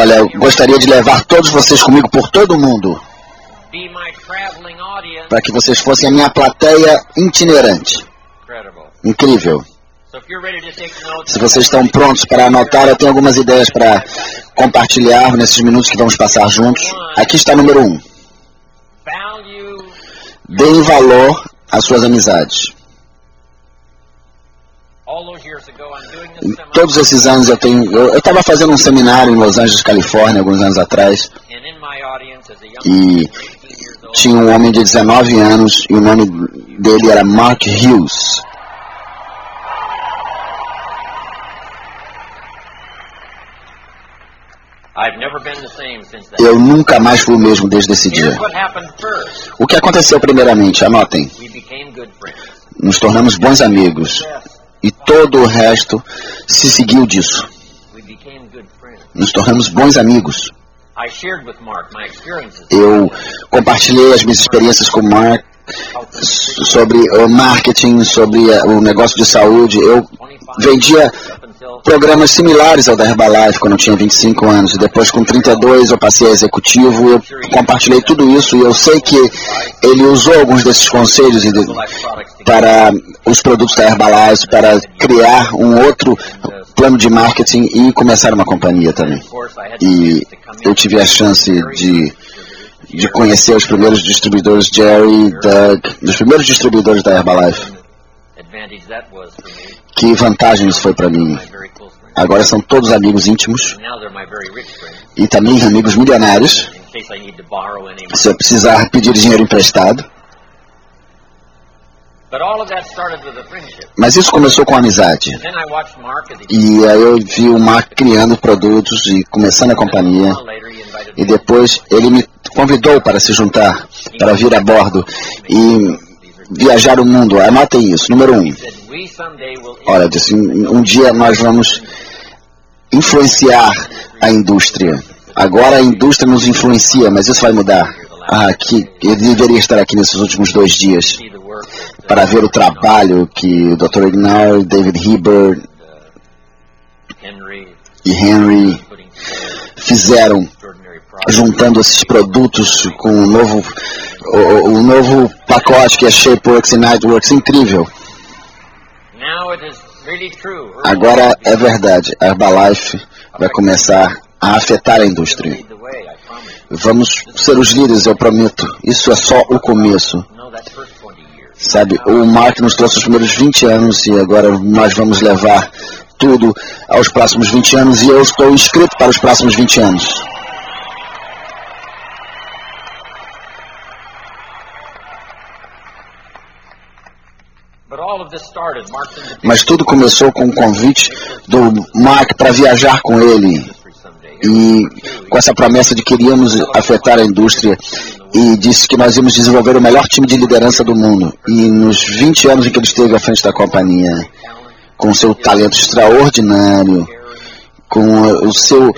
Olha, eu gostaria de levar todos vocês comigo por todo o mundo, para que vocês fossem a minha plateia itinerante. Incrível. Se vocês estão prontos para anotar, eu tenho algumas ideias para compartilhar nesses minutos que vamos passar juntos. Aqui está número um. Deem valor às suas amizades. Em todos esses anos eu tenho. Eu estava fazendo um seminário em Los Angeles, Califórnia, alguns anos atrás, e man, 18 years old, tinha um homem de 19 anos e o nome dele era Mark Hughes. Eu nunca mais fui o mesmo desde esse dia. O que aconteceu primeiramente? Anotem. Nos tornamos bons amigos. E todo o resto se seguiu disso. Nos tornamos bons amigos. Eu compartilhei as minhas experiências com o Mark sobre o marketing, sobre eh, o negócio de saúde. Eu 25 vendia programas similares ao da Herbalife quando eu tinha 25 anos. E depois, com 32, eu passei a executivo. Eu compartilhei tudo isso e eu sei que ele usou alguns desses conselhos para os produtos da Herbalife, para criar um outro plano de marketing e começar uma companhia também. E eu tive a chance de, de conhecer os primeiros distribuidores, Jerry, Doug, dos primeiros distribuidores da Herbalife. Que vantagem isso foi para mim. Agora são todos amigos íntimos e também amigos milionários. Se eu precisar pedir dinheiro emprestado. Mas isso começou com amizade. E aí eu vi o Mark criando produtos e começando a companhia. E depois ele me convidou para se juntar, para vir a bordo e viajar o mundo. Anotem isso. Número um. Olha, disse, um um dia nós vamos influenciar a indústria. Agora a indústria nos influencia, mas isso vai mudar. Ah, que eu deveria estar aqui nesses últimos dois dias para ver o trabalho que o Dr. Ignar, David Heber Henry e Henry fizeram juntando esses produtos com o novo, o, o novo pacote que é Shapeworks e Nightworks incrível. Agora é verdade, a Herbalife vai começar a afetar a indústria. Vamos ser os líderes, eu prometo. Isso é só o começo. No, that first 20 years. Sabe, o Mark nos trouxe os primeiros 20 anos e agora nós vamos levar tudo aos próximos 20 anos e eu estou inscrito para os próximos 20 anos. Mas tudo começou com o convite do Mark para viajar com ele e com essa promessa de que iríamos afetar a indústria e disse que nós íamos desenvolver o melhor time de liderança do mundo. E nos 20 anos em que ele esteve à frente da companhia, com seu talento extraordinário, com o seu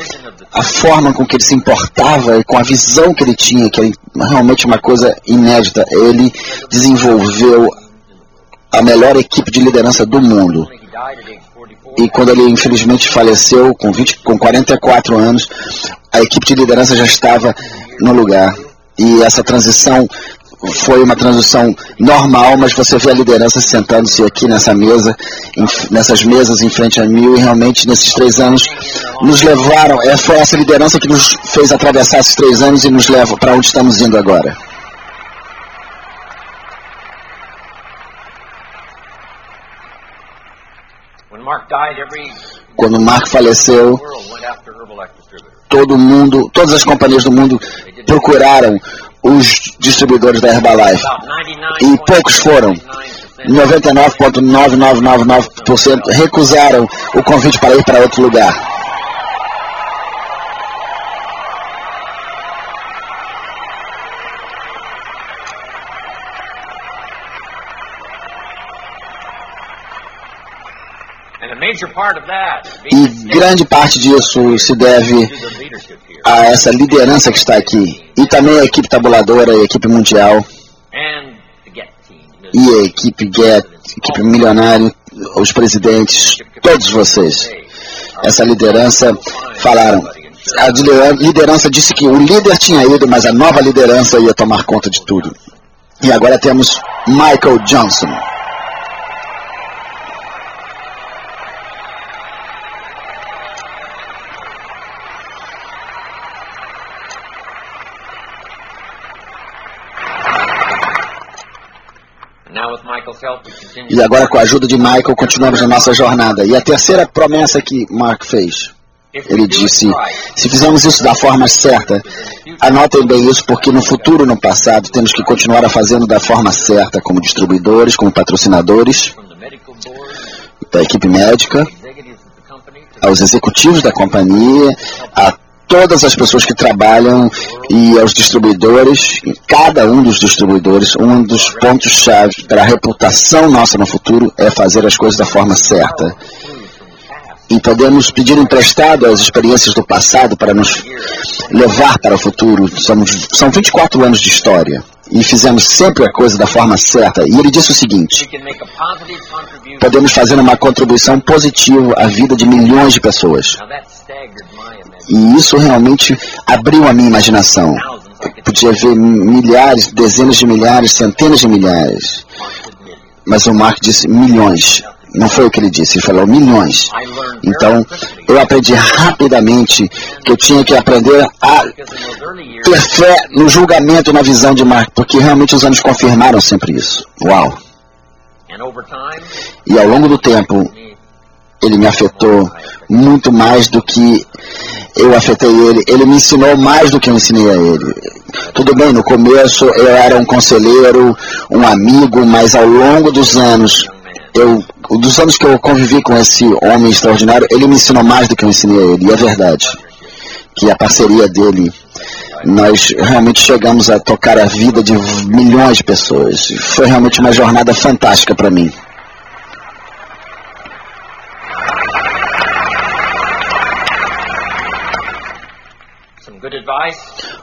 a forma com que ele se importava e com a visão que ele tinha, que era realmente uma coisa inédita, ele desenvolveu a melhor equipe de liderança do mundo. He died at age 44. E quando ele infelizmente faleceu com 20, com 44 anos, a equipe de liderança já estava no lugar. E essa transição foi uma transição normal, mas você vê a liderança sentando-se aqui nessa mesa, em- nessas mesas em frente a mil, e realmente nesses três anos nos levaram, é, foi essa liderança que nos fez atravessar esses três anos e nos leva para onde estamos indo agora. When Mark died, every Quando Mark faleceu, todo mundo, todas as companhias do mundo procuraram os distribuidores da Herbalife. About 99 E poucos foram. 99,9999% recusaram o convite para ir para outro lugar. And a major part of that E grande parte disso se deve a essa liderança que está aqui. E também a equipe tabuladora, a equipe mundial e a equipe Get, equipe milionária, os presidentes, todos vocês. essa liderança falaram. A liderança disse que o líder tinha ido, mas a nova liderança ia tomar conta de tudo. E agora temos Michael Johnson. E agora, com a ajuda de Michael, continuamos a nossa jornada. E a terceira promessa que Mark fez. Ele disse: se fizermos isso da forma certa, anotem bem isso, porque no futuro e no passado temos que continuar a fazendo da forma certa, como distribuidores, como patrocinadores, da equipe médica, aos executivos da companhia, a todas as pessoas que trabalham e aos distribuidores, em cada um dos distribuidores, um dos pontos-chave para a reputação nossa no futuro é fazer as coisas da forma certa. E podemos pedir emprestado as experiências do passado para nos levar para o futuro. São, são 24 anos de história e fizemos sempre a coisa da forma certa. E ele disse o seguinte: podemos fazer uma contribuição positiva à vida de milhões de pessoas. E isso realmente abriu a minha imaginação. Eu podia ver milhares, dezenas de milhares, centenas de milhares. Mas o Mark disse milhões. Não foi o que ele disse, ele falou milhões. Então, eu aprendi rapidamente que eu tinha que aprender a ter fé no julgamento e na visão de Mark, porque realmente os anos confirmaram sempre isso. Uau! E ao longo do tempo, ele me afetou muito mais do que eu afetei ele. Ele me ensinou mais do que eu ensinei a ele. Tudo bem, no começo eu era um conselheiro, um amigo, mas ao longo dos anos, eu, dos anos que eu convivi com esse homem extraordinário, ele me ensinou mais do que eu ensinei a ele. E é verdade que a parceria dele, nós realmente chegamos a tocar a vida de milhões de pessoas. Foi realmente uma jornada fantástica para mim.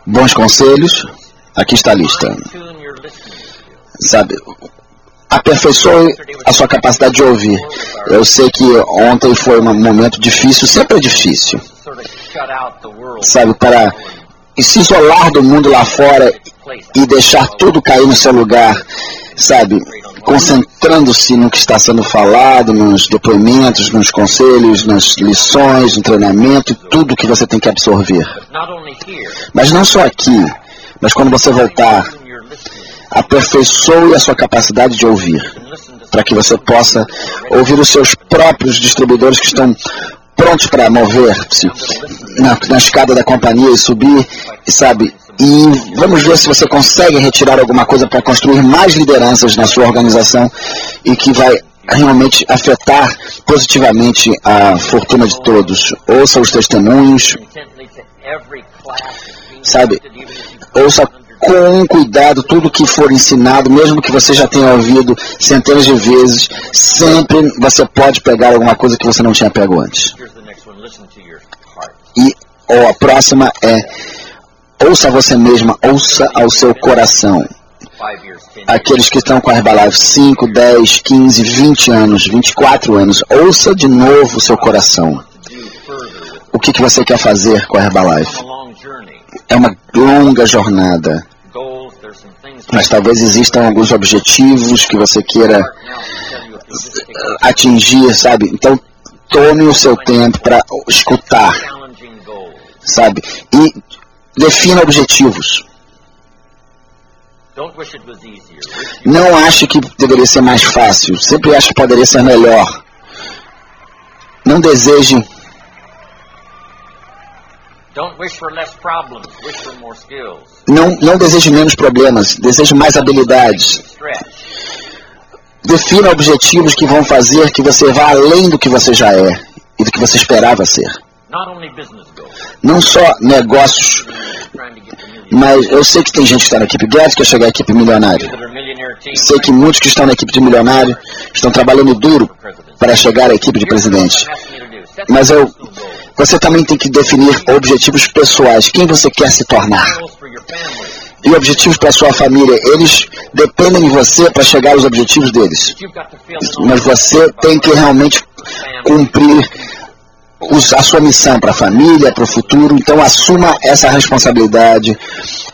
Bons conselhos, aqui está a lista. Sabe, aperfeiçoe a sua capacidade de ouvir. Eu sei que ontem foi um momento difícil, sempre é difícil. Sabe, para se isolar do mundo lá fora e deixar tudo cair no seu lugar, sabe? Concentrando-se no que está sendo falado, nos depoimentos, nos conselhos, nas lições, no treinamento e tudo que você tem que absorver. Mas não só aqui, mas quando você voltar, aperfeiçoe a sua capacidade de ouvir, para que você possa ouvir os seus próprios distribuidores que estão prontos para mover-se na, na escada da companhia e subir, e sabe, e vamos ver se você consegue retirar alguma coisa para construir mais lideranças na sua organização e que vai realmente afetar positivamente a fortuna de todos. Ouça os testemunhos, sabe? Ouça com cuidado tudo que for ensinado, mesmo que você já tenha ouvido centenas de vezes, sempre você pode pegar alguma coisa que você não tinha pego antes. E oh, a próxima é Ouça você mesma, ouça ao seu coração. Aqueles que estão com a Herbalife 5, 10, 15, 20 anos, 24 anos, ouça de novo o seu coração. O que, que você quer fazer com a Herbalife? É uma longa jornada. Mas talvez existam alguns objetivos que você queira atingir, sabe? Então, tome o seu tempo para escutar, sabe? E Defina objetivos. Não ache que deveria ser mais fácil. Sempre ache que poderia ser melhor. Não deseje. Não, não deseje menos problemas. Deseje mais habilidades. Defina objetivos que vão fazer que você vá além do que você já é e do que você esperava ser. Não só negócios mas eu sei que tem gente que está na equipe Guedes que quer chegar à equipe milionária. Sei que muitos que estão na equipe de milionário estão trabalhando duro para chegar à equipe de presidente. Mas eu, você também tem que definir objetivos pessoais. Quem você quer se tornar? E objetivos para sua família. Eles dependem de você para chegar aos objetivos deles. Mas você tem que realmente cumprir a sua missão para a família, para o futuro. Então assuma essa responsabilidade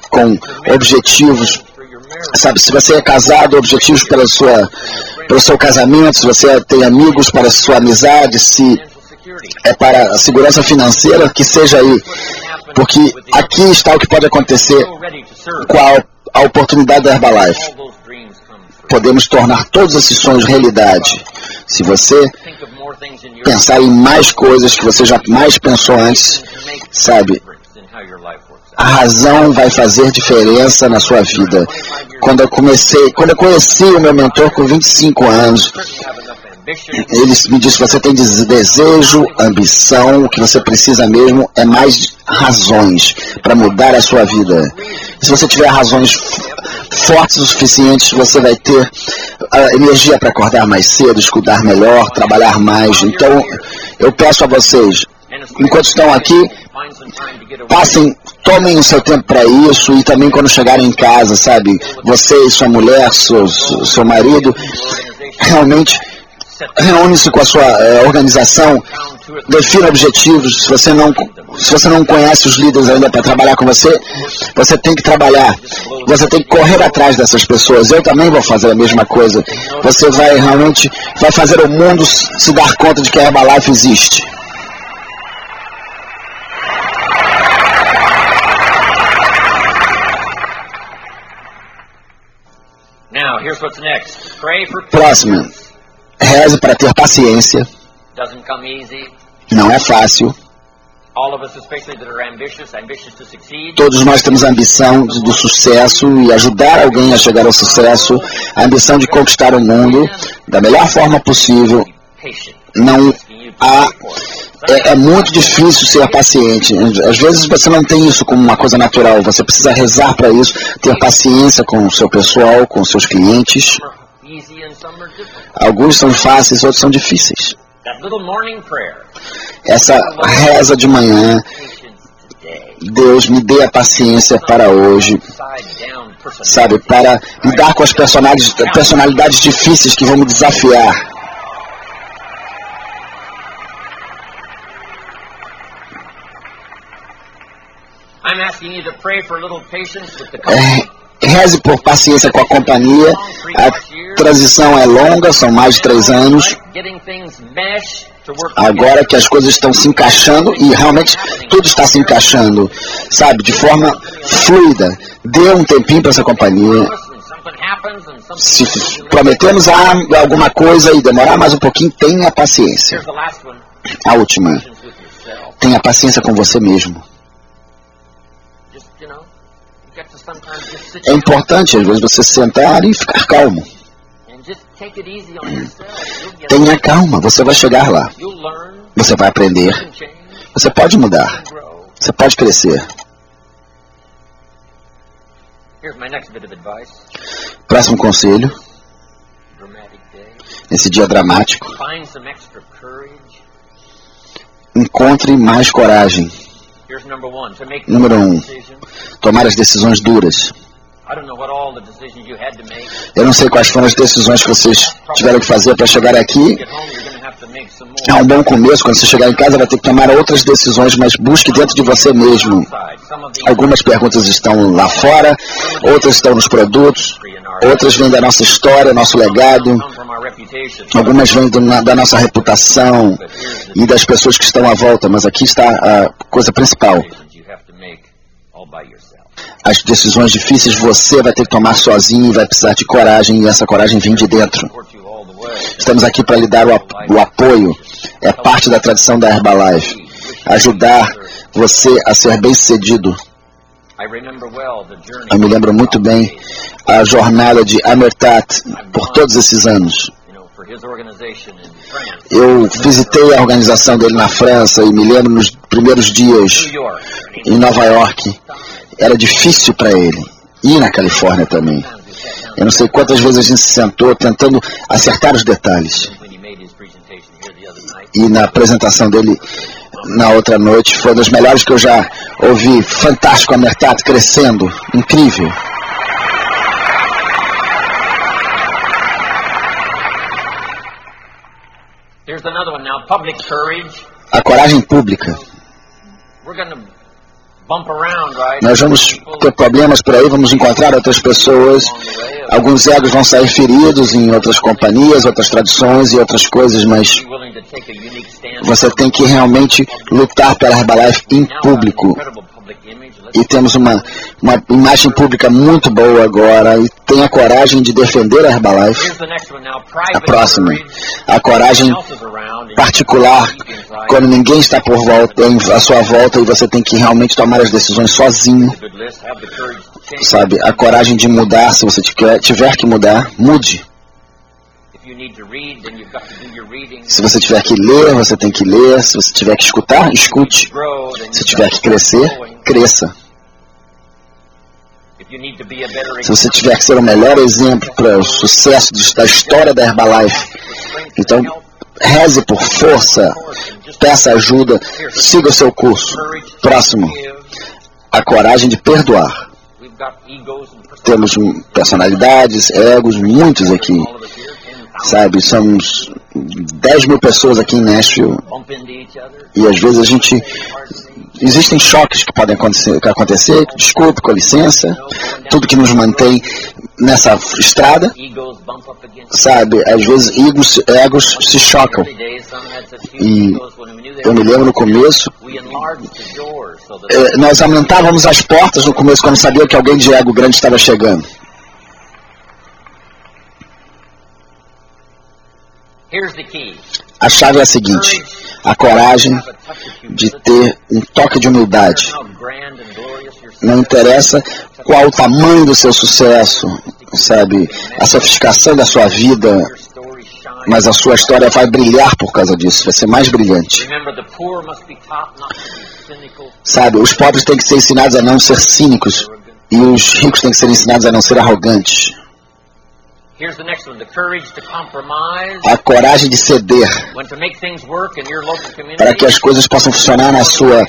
com objetivos. Sabe, se você é casado, objetivos pela sua, pelo seu casamento, se você tem amigos para a sua amizade, se é para a segurança financeira, que seja aí. Porque aqui está o que pode acontecer com a, a oportunidade da Herbalife. Podemos tornar todos esses sonhos realidade. Se você pensar em mais coisas que você jamais pensou antes, sabe? A razão vai fazer diferença na sua vida. Quando eu comecei, quando eu conheci o meu mentor com 25 anos, ele me disse: você tem desejo, ambição, o que você precisa mesmo é mais razões para mudar a sua vida. Se você tiver razões fortes o suficiente, você vai ter uh, energia para acordar mais cedo, estudar melhor, trabalhar mais. Então, eu peço a vocês, enquanto estão aqui, passem, tomem o seu tempo para isso e também quando chegarem em casa, sabe? Você sua mulher, seu, seu marido, realmente reúne-se com a sua eh, organização, defina objetivos. Se você não se você não conhece os líderes ainda para trabalhar com você, você tem que trabalhar. Você tem que correr atrás dessas pessoas. Eu também vou fazer a mesma coisa. Você vai realmente vai fazer o mundo se dar conta de que a Herbalife existe. Próximo. Reze para ter paciência. Não é fácil. Todos nós temos a ambição do sucesso e ajudar alguém a chegar ao sucesso, a ambição de conquistar o mundo da melhor forma possível. Não há é, é, muito difícil ser paciente. Às vezes você não tem isso como uma coisa natural. Você precisa rezar para isso, ter paciência com o seu pessoal, com os seus clientes. Alguns são fáceis, outros são difíceis. Essa reza de manhã, Deus me dê a paciência para hoje, sabe, para lidar com as personalidades, personalidades difíceis que vão me desafiar. É, reze por paciência com a companhia. A transição é longa, são mais de três anos. Agora que as coisas estão se encaixando e realmente tudo está se encaixando, sabe, de forma fluida. Dê um tempinho para essa companhia. Se prometemos alguma coisa e demorar mais um pouquinho, tenha paciência. A última. Tenha paciência com você mesmo. É importante, às vezes, você sentar e ficar calmo. Tenha calma, você vai chegar lá. Você vai aprender. Você pode mudar. Você pode crescer. Próximo conselho. Nesse dia dramático. Encontre mais coragem. Número um, tomar as decisões duras. Eu não sei quais foram as decisões que vocês tiveram que fazer para chegar aqui. É um bom começo. Quando você chegar em casa, vai ter que tomar outras decisões, mas busque dentro de você mesmo. Algumas perguntas estão lá fora, outras estão nos produtos, outras vêm da nossa história, nosso legado. Algumas vêm da nossa reputação e das pessoas que estão à volta, mas aqui está a coisa principal. As decisões difíceis você vai ter que tomar sozinho e vai precisar de coragem, e essa coragem vem de dentro. Estamos aqui para lhe dar o, apoio, é parte da tradição da Herbalife. Ajudar você a ser bem sucedido. Eu me lembro muito bem a jornada de Amertat por todos esses anos. Eu visitei a organização dele na França e me lembro nos primeiros dias em Nova York. Era difícil para ele. E na Califórnia também. Eu não sei quantas vezes a gente se sentou tentando acertar os detalhes. E na apresentação dele na outra noite foi uma das melhores que eu já ouvi. Fantástico, a Mertat crescendo. Incrível. A coragem pública. Nós vamos ter problemas por aí, vamos encontrar outras pessoas. Alguns egos vão sair feridos em outras companhias, outras tradições e outras coisas, mas você tem que realmente lutar pela Herbalife em público. E temos uma, uma imagem pública muito boa agora e tem a coragem de defender a Herbalife. A próxima, a coragem particular, quando ninguém está por volta, à sua volta e você tem que realmente tomar as decisões sozinho, sabe? A coragem de mudar, se você tiver, que mudar, mude. Se você tiver que ler, você tem que ler. Se você tiver que escutar, escute. Se tiver que crescer, cresça. If you need to be a better Se você tiver que ser o melhor exemplo para o sucesso da história da Herbalife, então reze por força, peça ajuda, siga o seu curso. Próximo, a coragem de perdoar. Temos personalidades, egos, muitos aqui, all of us here, 10,000 sabe? Somos 10 mil pessoas aqui em Nashville e às vezes a gente. Existem choques que podem acontecer, que acontecer. Desculpe, com licença. Tudo que nos mantém nessa estrada, sabe? Às vezes egos, egos se chocam. E eu me lembro no começo, eh, nós aumentávamos as portas no começo quando sabia que alguém de ego grande estava chegando. A chave é a seguinte: a coragem de ter um toque de humildade. Não interessa qual o tamanho do seu sucesso, sabe? A sofisticação da sua vida, mas a sua história vai brilhar por causa disso, vai ser mais brilhante. Sabe? Os pobres têm que ser ensinados a não ser cínicos e os ricos têm que ser ensinados a não ser arrogantes. Here's the next one: the courage to compromise. A coragem de ceder. When to make things work in your local community. para que as coisas possam funcionar na sua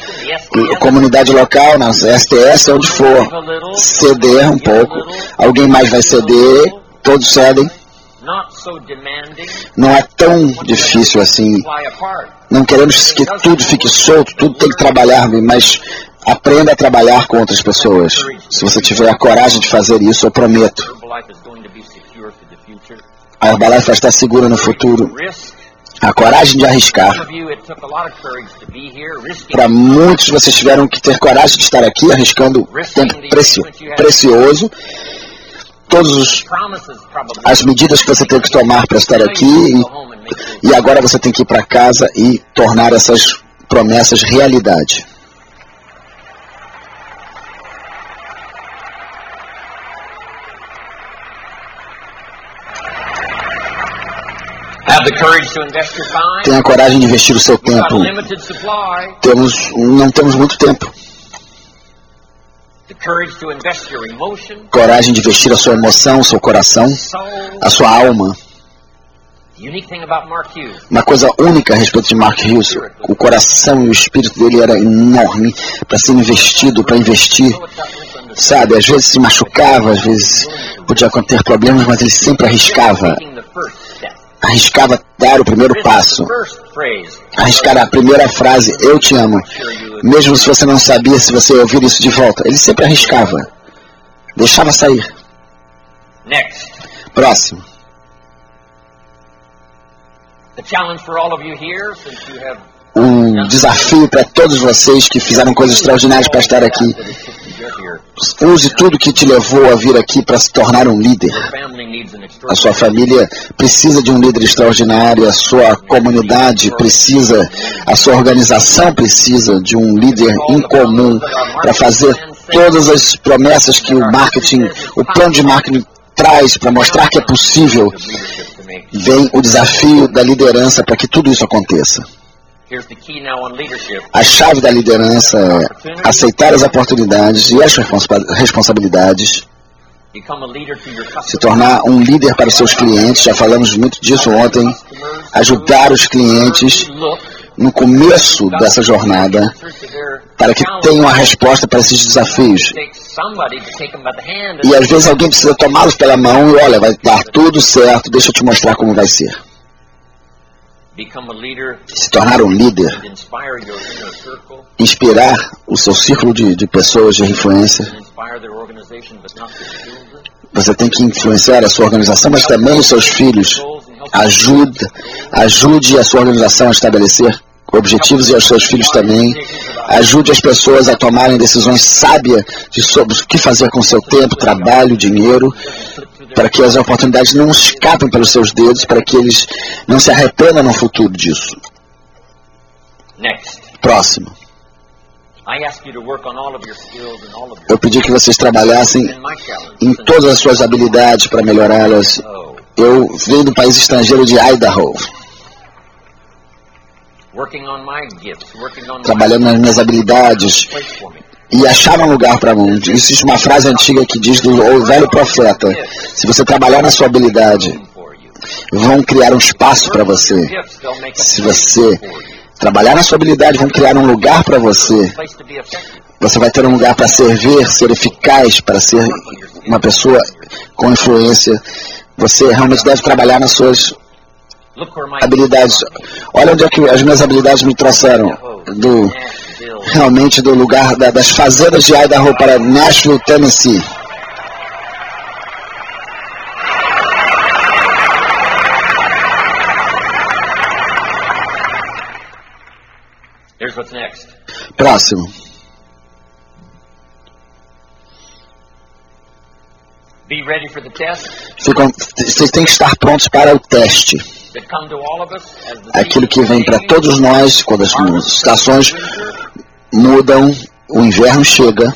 comunidade local, na STS, onde for. Ceder um pouco, alguém mais vai ceder, todos cedem. Não é tão difícil assim. Não queremos que tudo fique solto, tudo tem que trabalhar, mas aprenda a trabalhar com outras pessoas. Se você tiver a coragem de fazer isso, eu prometo, a Herbalife vai estar segura no futuro. A coragem de arriscar. Para muitos, vocês tiveram que ter coragem de estar aqui, arriscando tempo preci precioso. Probably. as medidas que você teve que tomar para estar aqui e, e agora você tem que ir para casa e tornar essas promessas realidade. Tenha coragem de investir o seu tempo. Temos, não temos muito tempo. The courage to invest your emotion, Coragem de investir a sua emoção, o seu coração, a sua alma. The unique thing about Mark Hughes, Uma coisa única a respeito de Mark Hughes, o coração e o espírito dele era enorme para ser investido, para investir. Sabe, às vezes se machucava, às vezes podia ter problemas, mas ele sempre arriscava. Arriscava dar o primeiro passo. Arriscar a primeira frase, eu te amo. Mesmo se você não sabia se você ia ouvir isso de volta. Ele sempre arriscava. Deixava sair. Próximo. Um desafio para todos vocês que fizeram coisas extraordinárias para estar aqui. Use tudo que te levou a vir aqui para se tornar um líder. A sua família precisa de um líder extraordinário, a sua comunidade precisa, a sua organização precisa de um líder incomum para fazer todas as promessas que o marketing, o plano de marketing traz para mostrar que é possível. Vem o desafio da liderança para que tudo isso aconteça. A chave da liderança é aceitar as oportunidades e as responsa- responsabilidades, se tornar um líder para os seus clientes, já falamos muito disso ontem, ajudar os clientes no começo dessa jornada para que tenham a resposta para esses desafios. E às vezes alguém precisa tomá-los pela mão e olha, vai dar tudo certo, deixa eu te mostrar como vai ser. Se tornar um líder, inspirar o seu círculo de, de pessoas de influência. Você tem que influenciar a sua organização, mas também os seus filhos. Ajuda, ajude a sua organização a estabelecer objetivos e aos seus filhos também. Ajude as pessoas a tomarem decisões sábias de sobre o que fazer com seu tempo, trabalho, dinheiro, para que as oportunidades não escapem pelos seus dedos, para que eles não se arrependam no futuro disso. Next, Próximo. Eu pedi que vocês trabalhassem em todas as suas habilidades para melhorá-las. Eu venho do país estrangeiro de Idaho, trabalhando nas minhas habilidades. E achar um lugar para mim. Existe uma frase antiga que diz do velho profeta: se você trabalhar na sua habilidade, vão criar um espaço para você. Se você trabalhar na sua habilidade, vão criar um lugar para você. Você vai ter um lugar para servir, ser eficaz, para ser uma pessoa com influência. Você realmente deve trabalhar nas suas habilidades. Olha onde é que as minhas habilidades me trouxeram. Do, realmente do lugar da- das fazendas de Idaho para Nashville, Tennessee. Próximo. Be ready for the test Ficam, vocês têm que estar prontos para o teste. Aquilo que vem para todos nós quando as estações mudam, o inverno chega.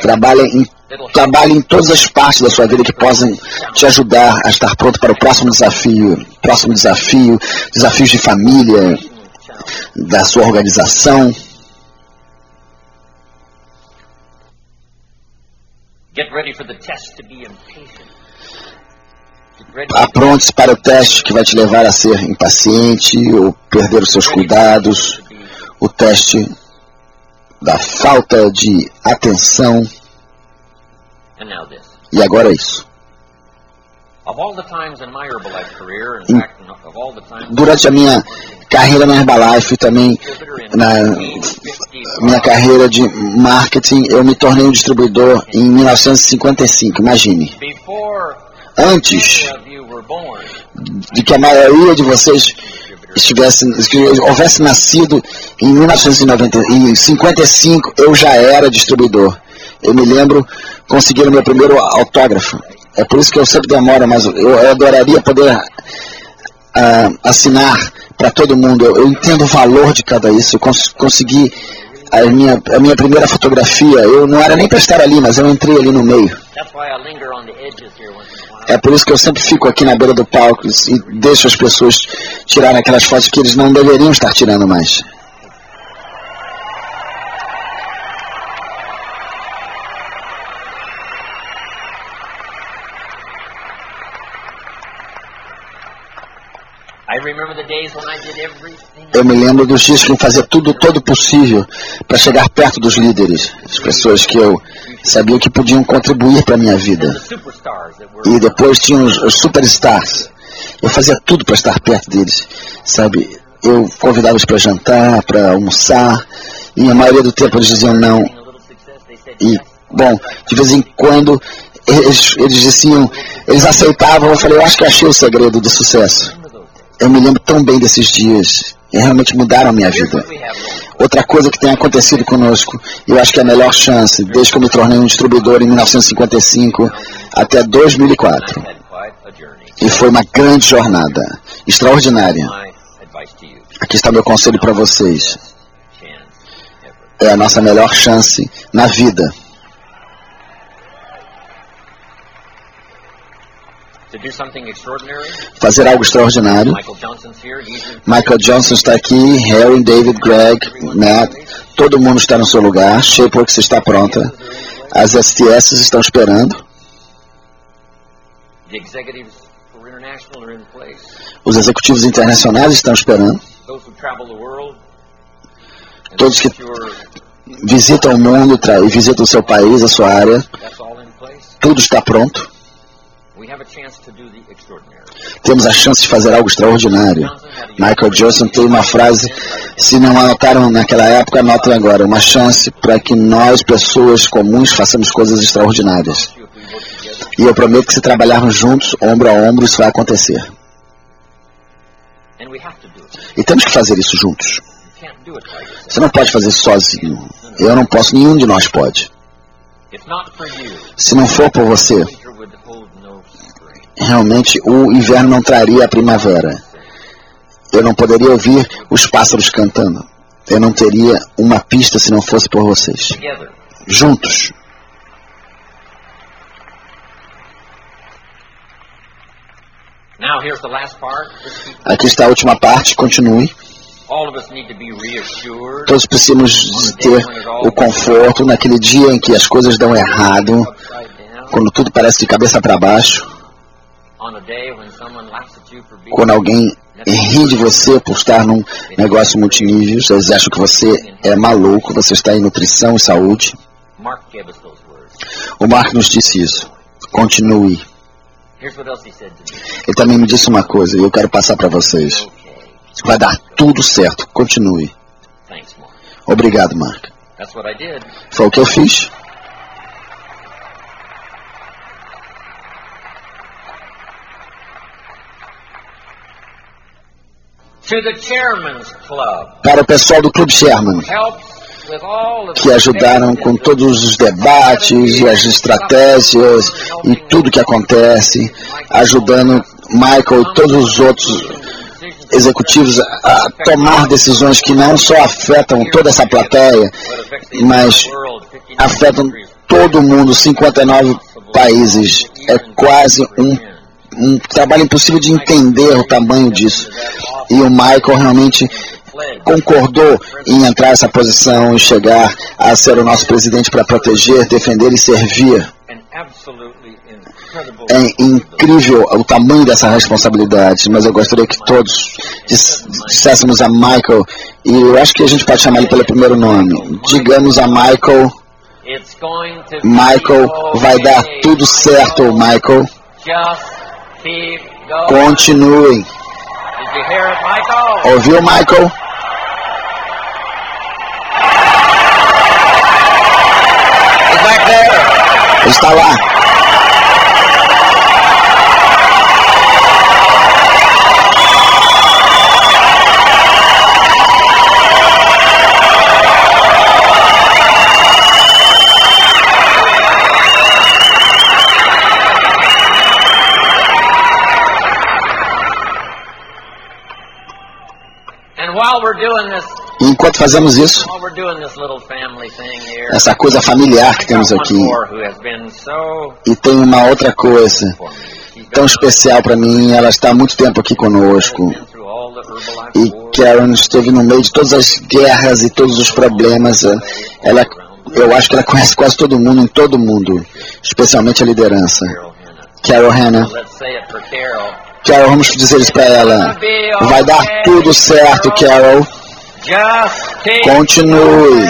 Trabalhe em, trabalhe em todas as partes da sua vida que possam te ajudar a estar pronto para o próximo desafio. Próximo desafio, desafios de família, da sua organização. Apronte-se para o teste que vai te levar a ser impaciente ou perder os seus cuidados. O teste da falta de atenção. E agora é isso. Durante a minha carreira na Herbalife e também na minha carreira de marketing, eu me tornei um distribuidor em 1955. Imagine. Antes de que a maioria de vocês estivesse, houvesse nascido em 1955, eu já era distribuidor. Eu me lembro conseguir o meu primeiro autógrafo. É por isso que eu sempre demoro, mas eu, eu adoraria poder ah, assinar para todo mundo. Eu, eu entendo o valor de cada isso. Eu cons consegui a minha, a minha primeira fotografia. Eu não era nem para estar ali, mas eu entrei ali no meio. that's why I linger on the edges here É por isso que eu sempre fico aqui na beira do palco e deixo as pessoas tirarem aquelas fotos que eles não deveriam estar tirando mais. I remember the days when I did everything. Eu me lembro dos dias que eu fazia tudo, todo possível para chegar perto dos líderes, as pessoas que eu sabia que podiam contribuir para a minha vida. E depois tinha os, os superstars. Eu fazia tudo para estar perto deles, sabe? Eu convidava-os para jantar, para almoçar, e a maioria do tempo eles diziam não. E, bom, de vez em quando eles, eles diziam, eles aceitavam, eu falei, eu acho que achei o segredo do sucesso. Eu me lembro tão bem desses dias, e realmente mudaram a minha vida. Outra coisa que tem acontecido conosco, eu acho que é a melhor chance, desde que eu me tornei um distribuidor em 1955 até 2004. I've had quite a journey. E foi uma grande jornada, extraordinária. Aqui está meu conselho para vocês. É a nossa melhor chance na vida. Fazer algo extraordinário. Michael Johnson está aqui, Harry, David, Greg, Matt, todo mundo está no seu lugar, Shapeworks está pronta, as STS estão esperando, The executives for international are in place. os executivos internacionais estão esperando, Todos que- visitam o mundo e visitam o seu país, a sua área, tudo está pronto. Temos a chance de fazer algo extraordinário. Michael Johnson tem uma frase, se não anotaram naquela época, anotem agora. Uma chance para que nós, pessoas comuns, façamos coisas extraordinárias. E eu prometo que se trabalharmos juntos, ombro a ombro, isso vai acontecer. E temos que fazer isso juntos. Você não pode fazer isso sozinho. Eu não posso, nenhum de nós pode. Se não for por você, realmente o inverno não traria a primavera. Eu não poderia ouvir os pássaros cantando. Eu não teria uma pista se não fosse por vocês. Juntos. Aqui está a última parte, continue. Todos precisamos ter o conforto naquele dia em que as coisas dão errado, quando tudo parece de cabeça para baixo, quando alguém ri de você por estar num negócio multinível, eles acham que você é maluco, você está em nutrição e saúde. O Mark nos disse isso. Continue. Ele também me disse uma coisa e eu quero passar para vocês. Vai dar tudo certo. Continue. Obrigado, Mark. Foi o que eu fiz. Para o pessoal do Clube Sherman, que ajudaram com todos os debates e as estratégias e tudo que acontece, ajudando Michael e todos os outros executivos a tomar decisões que não só afetam toda essa plateia, mas afetam todo mundo, 59 países. É quase um, um trabalho impossível de entender o tamanho disso. E o Michael realmente concordou em entrar nessa posição e chegar a ser o nosso presidente para proteger, defender e servir. É incrível o tamanho dessa responsabilidade, mas eu gostaria que todos disséssemos a Michael, e eu acho que a gente pode chamar ele pelo primeiro nome. Digamos a Michael, Michael, vai dar tudo certo, Michael. Continue. Ouviu, Michael? Ele está lá. Enquanto fazemos isso, essa coisa familiar que temos aqui, e tem uma outra coisa tão especial para mim, ela está há muito tempo aqui conosco. E Karen esteve no meio de todas as guerras e todos os problemas. Ela, eu acho que ela conhece quase todo mundo em todo mundo, especialmente a liderança. Carol Hanna. Carol, vamos dizer isso para ela. Vai dar tudo certo, Carol. Continue.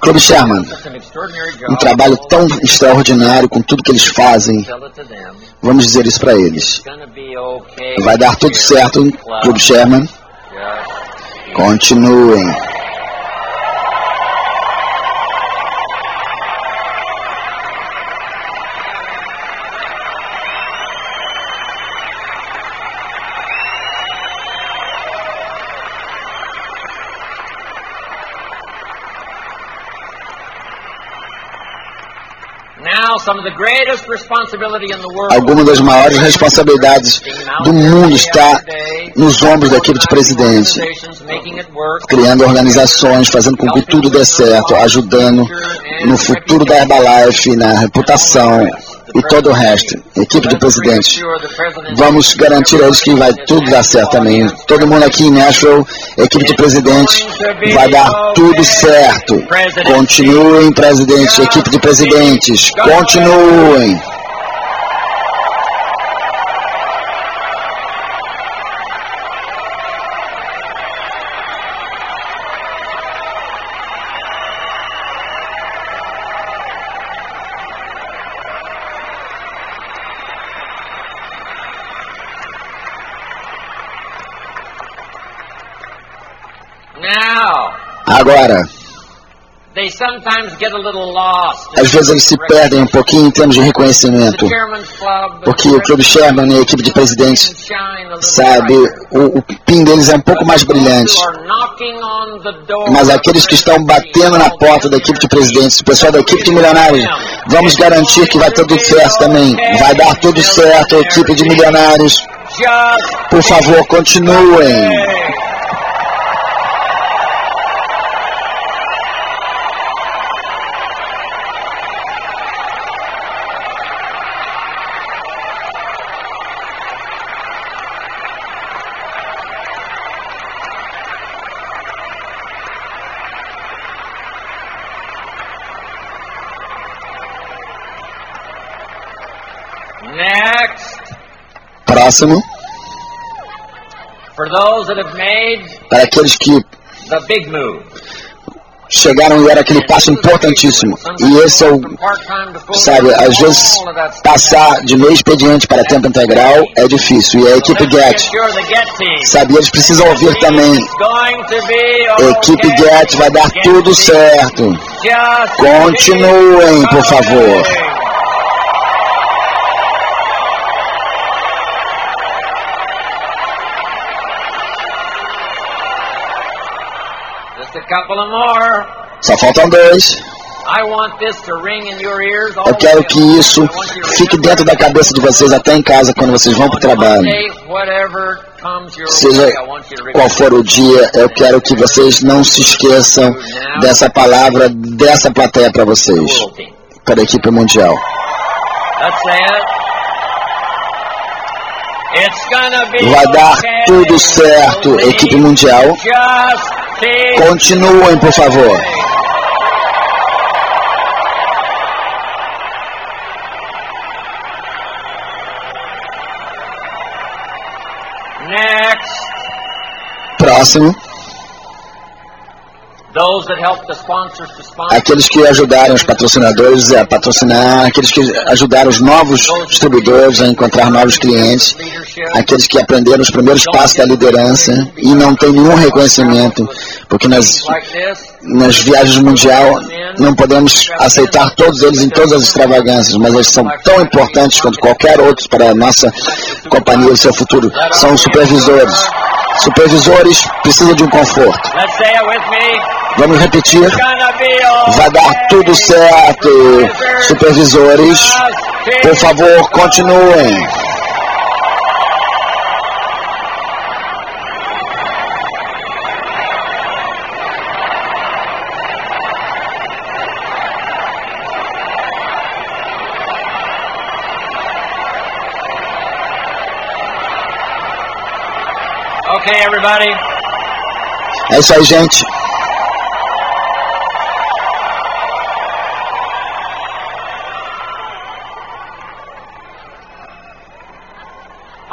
Clube Sherman, um trabalho tão extraordinário com tudo que eles fazem. Vamos dizer isso para eles. Vai dar tudo certo, Clube Sherman. Continuem. Alguma das maiores responsabilidades do mundo está nos ombros da equipe de presidente, criando organizações, fazendo com que tudo dê certo, ajudando no futuro da Herbalife, na reputação e todo o resto. Equipe do presidente. Vamos garantir a eles que vai tudo dar certo também. Todo mundo aqui em Nashville, equipe de presidente, vai dar tudo certo. Continuem, presidente, equipe de presidentes, continuem. Agora, às vezes eles se perdem um pouquinho em termos de reconhecimento, porque o Clube Sherman e a equipe de presidentes, sabe, o, o PIN deles é um pouco mais brilhante. Mas aqueles que estão batendo na porta da equipe de presidentes, o pessoal da equipe de milionários, vamos garantir que vai tudo certo também. Vai dar tudo certo, equipe de milionários. Por favor, continuem. Próximo. Para aqueles que chegaram e era aquele passo importantíssimo. E esse é o, sabe, às vezes passar de meio expediente para tempo integral é difícil. E a equipe Get, sabe, eles precisam ouvir também. A equipe Get vai dar tudo certo. Continuem, por favor. Só faltam dois. Eu quero que isso fique dentro da cabeça de vocês até em casa quando vocês vão para o trabalho. Seja qual for o dia, eu quero que vocês não se esqueçam dessa palavra, dessa plateia para vocês, para a equipe mundial. Vai dar tudo certo, equipe mundial. Continuem, por favor. Next. Próximo. Aqueles que ajudaram os patrocinadores a patrocinar, aqueles que ajudaram os novos distribuidores a encontrar novos clientes, aqueles que aprenderam os primeiros passos da liderança e não tem nenhum reconhecimento, porque nas, nas viagens mundial não podemos aceitar todos eles em todas as extravagâncias, mas eles são tão importantes quanto qualquer outro para a nossa companhia e seu futuro. São os supervisores. Supervisores precisam de um conforto. Vamos repetir. Vai dar tudo certo. Supervisores, por favor, continuem. Okay, everybody. É isso aí, gente.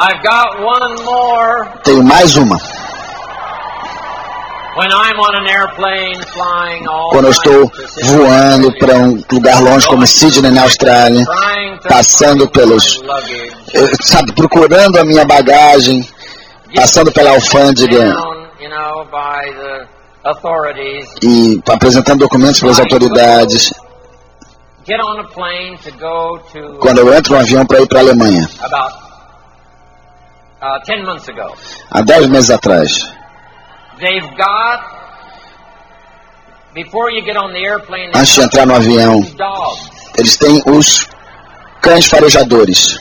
I've got one more. Tenho mais uma. When I'm on an airplane flying all Quando eu estou voando para um lugar longe como Sydney, na Austrália, passando pelos. eh, Sabe, procurando a minha bagagem, passando pela alfândega e apresentando documentos para as autoridades. Quando eu entro no avião para ir para a Alemanha, uh, 10 months ago. há dez meses atrás, They've got, before you get on the airplane, antes de entrar no avião, dogs. eles têm os cães farejadores.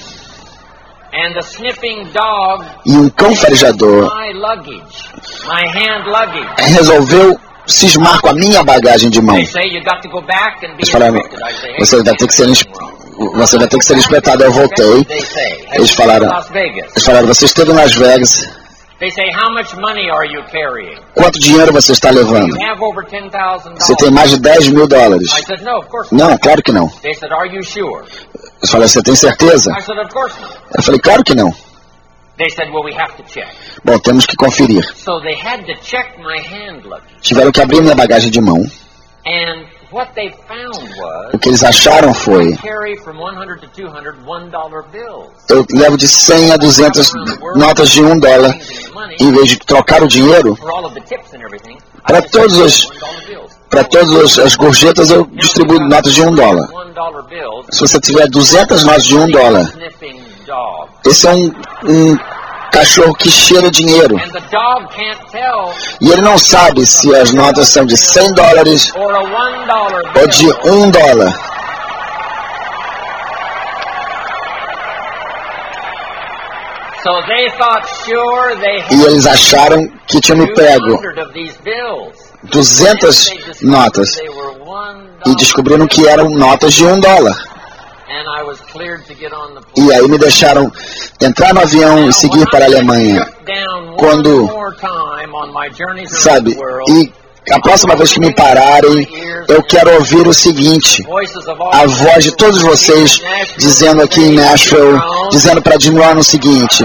And the sniffing dog, E um cão farejador my luggage, my hand luggage. resolveu cismar com a minha bagagem de mão. Eles falaram, você vai ter que ser você vai ter que ser espetado. Eu voltei. They say, "Have Eles falaram, eles falaram, você esteve em Las Vegas, They say, how much money are you carrying? quanto dinheiro você está levando? Você tem mais de 10 mil dólares. I said, no, of course not. Não, claro que não. Eu falei, você tem certeza? Eu falei, claro que não. Bom, temos que conferir. So they had to check my hand luggage. Tiveram que abrir minha bagagem de mão. And what they found was O que eles acharam foi, I carry from 100 to 200 one dollar bills. eu levo de 100 a 200 notas de 1 dólar. Em vez de trocar o dinheiro, Para todos os- para todas as gorjetas eu distribuo notas de 1 dólar. Se você tiver 200 notas de 1 dólar, esse é um, um cachorro que cheira dinheiro. E ele não sabe se as notas são de 100 dólares ou de bill. 1 dólar. E eles acharam que tinham me pego 200 of these bills. 200 They discovered notas e descobriram que eram notas de 1 dólar. E aí me deixaram entrar no avião e seguir para a Alemanha. Quando- Sabe? E a próxima vez que me pararem, eu quero ouvir o seguinte: a voz de todos vocês dizendo aqui em Nashville, dizendo para Jim o seguinte: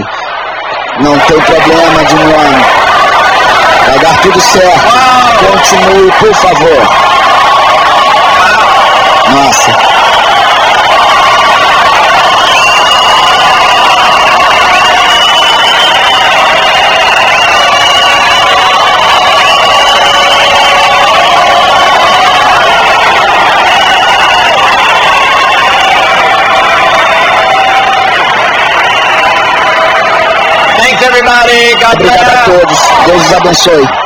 não tem problema, Jim Rohn, vai dar tudo certo, continue, por favor. Nossa. Obrigado a todos. Deus os abençoe.